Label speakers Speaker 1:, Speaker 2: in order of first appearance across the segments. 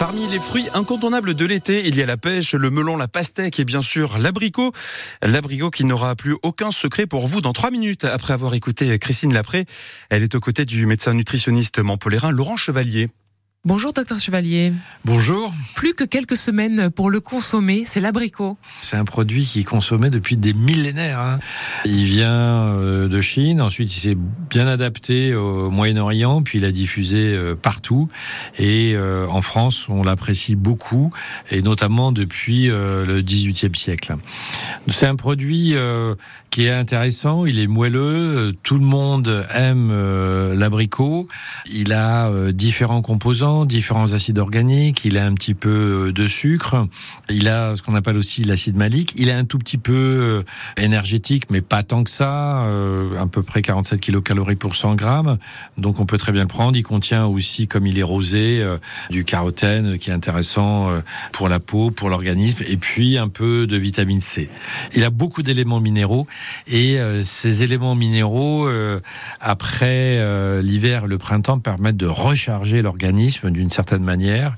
Speaker 1: Parmi les fruits incontournables de l'été, il y a la pêche, le melon, la pastèque et bien sûr l'abricot. L'abricot qui n'aura plus aucun secret pour vous dans trois minutes après avoir écouté Christine Lapré. Elle est aux côtés du médecin nutritionniste Montpellerin Laurent Chevalier.
Speaker 2: Bonjour docteur Chevalier.
Speaker 3: Bonjour.
Speaker 2: Plus que quelques semaines pour le consommer, c'est l'abricot.
Speaker 3: C'est un produit qui est consommé depuis des millénaires. Hein. Il vient euh, de Chine, ensuite il s'est bien adapté au Moyen-Orient, puis il a diffusé euh, partout. Et euh, en France, on l'apprécie beaucoup, et notamment depuis le XVIIIe siècle. C'est un produit qui est intéressant, il est moelleux, tout le monde aime l'abricot, il a différents composants différents acides organiques, il a un petit peu euh, de sucre, il a ce qu'on appelle aussi l'acide malique, il est un tout petit peu euh, énergétique, mais pas tant que ça, euh, à peu près 47 kilocalories pour 100 grammes, donc on peut très bien le prendre. Il contient aussi, comme il est rosé, du carotène qui est intéressant pour la peau, pour l'organisme, et puis un peu de vitamine C. Il a beaucoup d'éléments minéraux, et ces éléments minéraux, après l'hiver, le printemps, permettent de recharger l'organisme d'une certaine manière.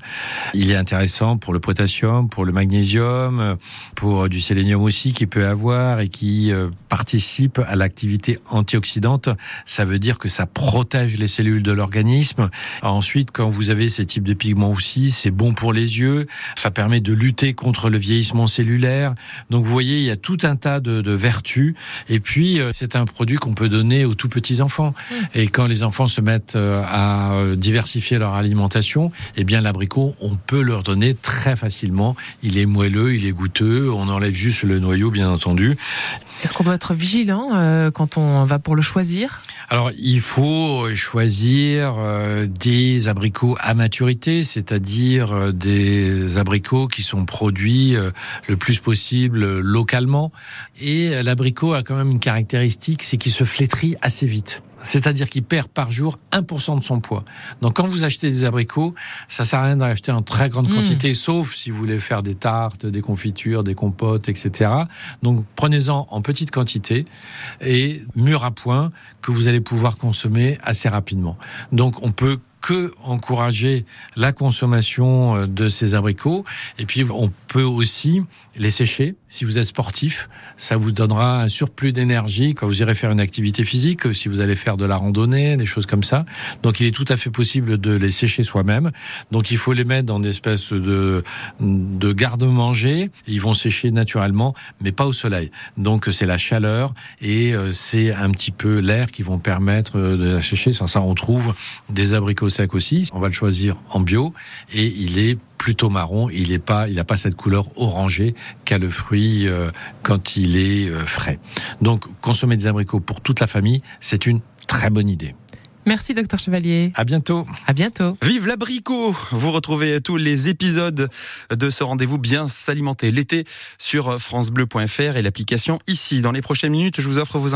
Speaker 3: Il est intéressant pour le potassium, pour le magnésium, pour du sélénium aussi qui peut avoir et qui euh, participe à l'activité antioxydante. Ça veut dire que ça protège les cellules de l'organisme. Ensuite, quand vous avez ces types de pigments aussi, c'est bon pour les yeux. Ça permet de lutter contre le vieillissement cellulaire. Donc vous voyez, il y a tout un tas de, de vertus. Et puis, euh, c'est un produit qu'on peut donner aux tout petits enfants. Mmh. Et quand les enfants se mettent euh, à diversifier leur alimentation, eh bien l'abricot, on peut leur donner très facilement. Il est moelleux, il est goûteux, on enlève juste le noyau, bien entendu.
Speaker 2: Est-ce qu'on doit être vigilant euh, quand on va pour le choisir?
Speaker 3: Alors, il faut choisir euh, des abricots à maturité, c'est-à-dire euh, des abricots qui sont produits le plus possible localement. Et l'abricot a quand même une caractéristique, c'est qu'il se flétrit assez vite c'est-à-dire qu'il perd par jour 1% de son poids. Donc quand vous achetez des abricots, ça sert à rien d'en acheter en très grande hmm. quantité, sauf si vous voulez faire des tartes, des confitures, des compotes, etc. Donc prenez-en en petite quantité et mûr à point que vous allez pouvoir consommer assez rapidement. Donc on peut que encourager la consommation euh, de ces abricots. Et puis, on peut aussi les sécher. Si vous êtes sportif, ça vous donnera un surplus d'énergie quand vous irez faire une activité physique, si vous allez faire de la randonnée, des choses comme ça. Donc, il est tout à fait possible de les sécher soi-même. Donc, il faut les mettre dans des espèces de, de garde-manger. Ils vont sécher naturellement, mais pas au soleil. Donc, c'est la chaleur et euh, c'est un petit peu l'air qui vont permettre euh, de la sécher. Sans ça, on trouve des abricots sec aussi. On va le choisir en bio et il est plutôt marron. Il n'a pas, il a pas cette couleur orangée qu'a le fruit euh, quand il est euh, frais. Donc, consommer des abricots pour toute la famille, c'est une très bonne idée.
Speaker 2: Merci, docteur Chevalier.
Speaker 3: À bientôt.
Speaker 2: À bientôt.
Speaker 1: Vive l'abricot! Vous retrouvez tous les épisodes de ce rendez-vous bien s'alimenter l'été sur FranceBleu.fr et l'application ici. Dans les prochaines minutes, je vous offre vos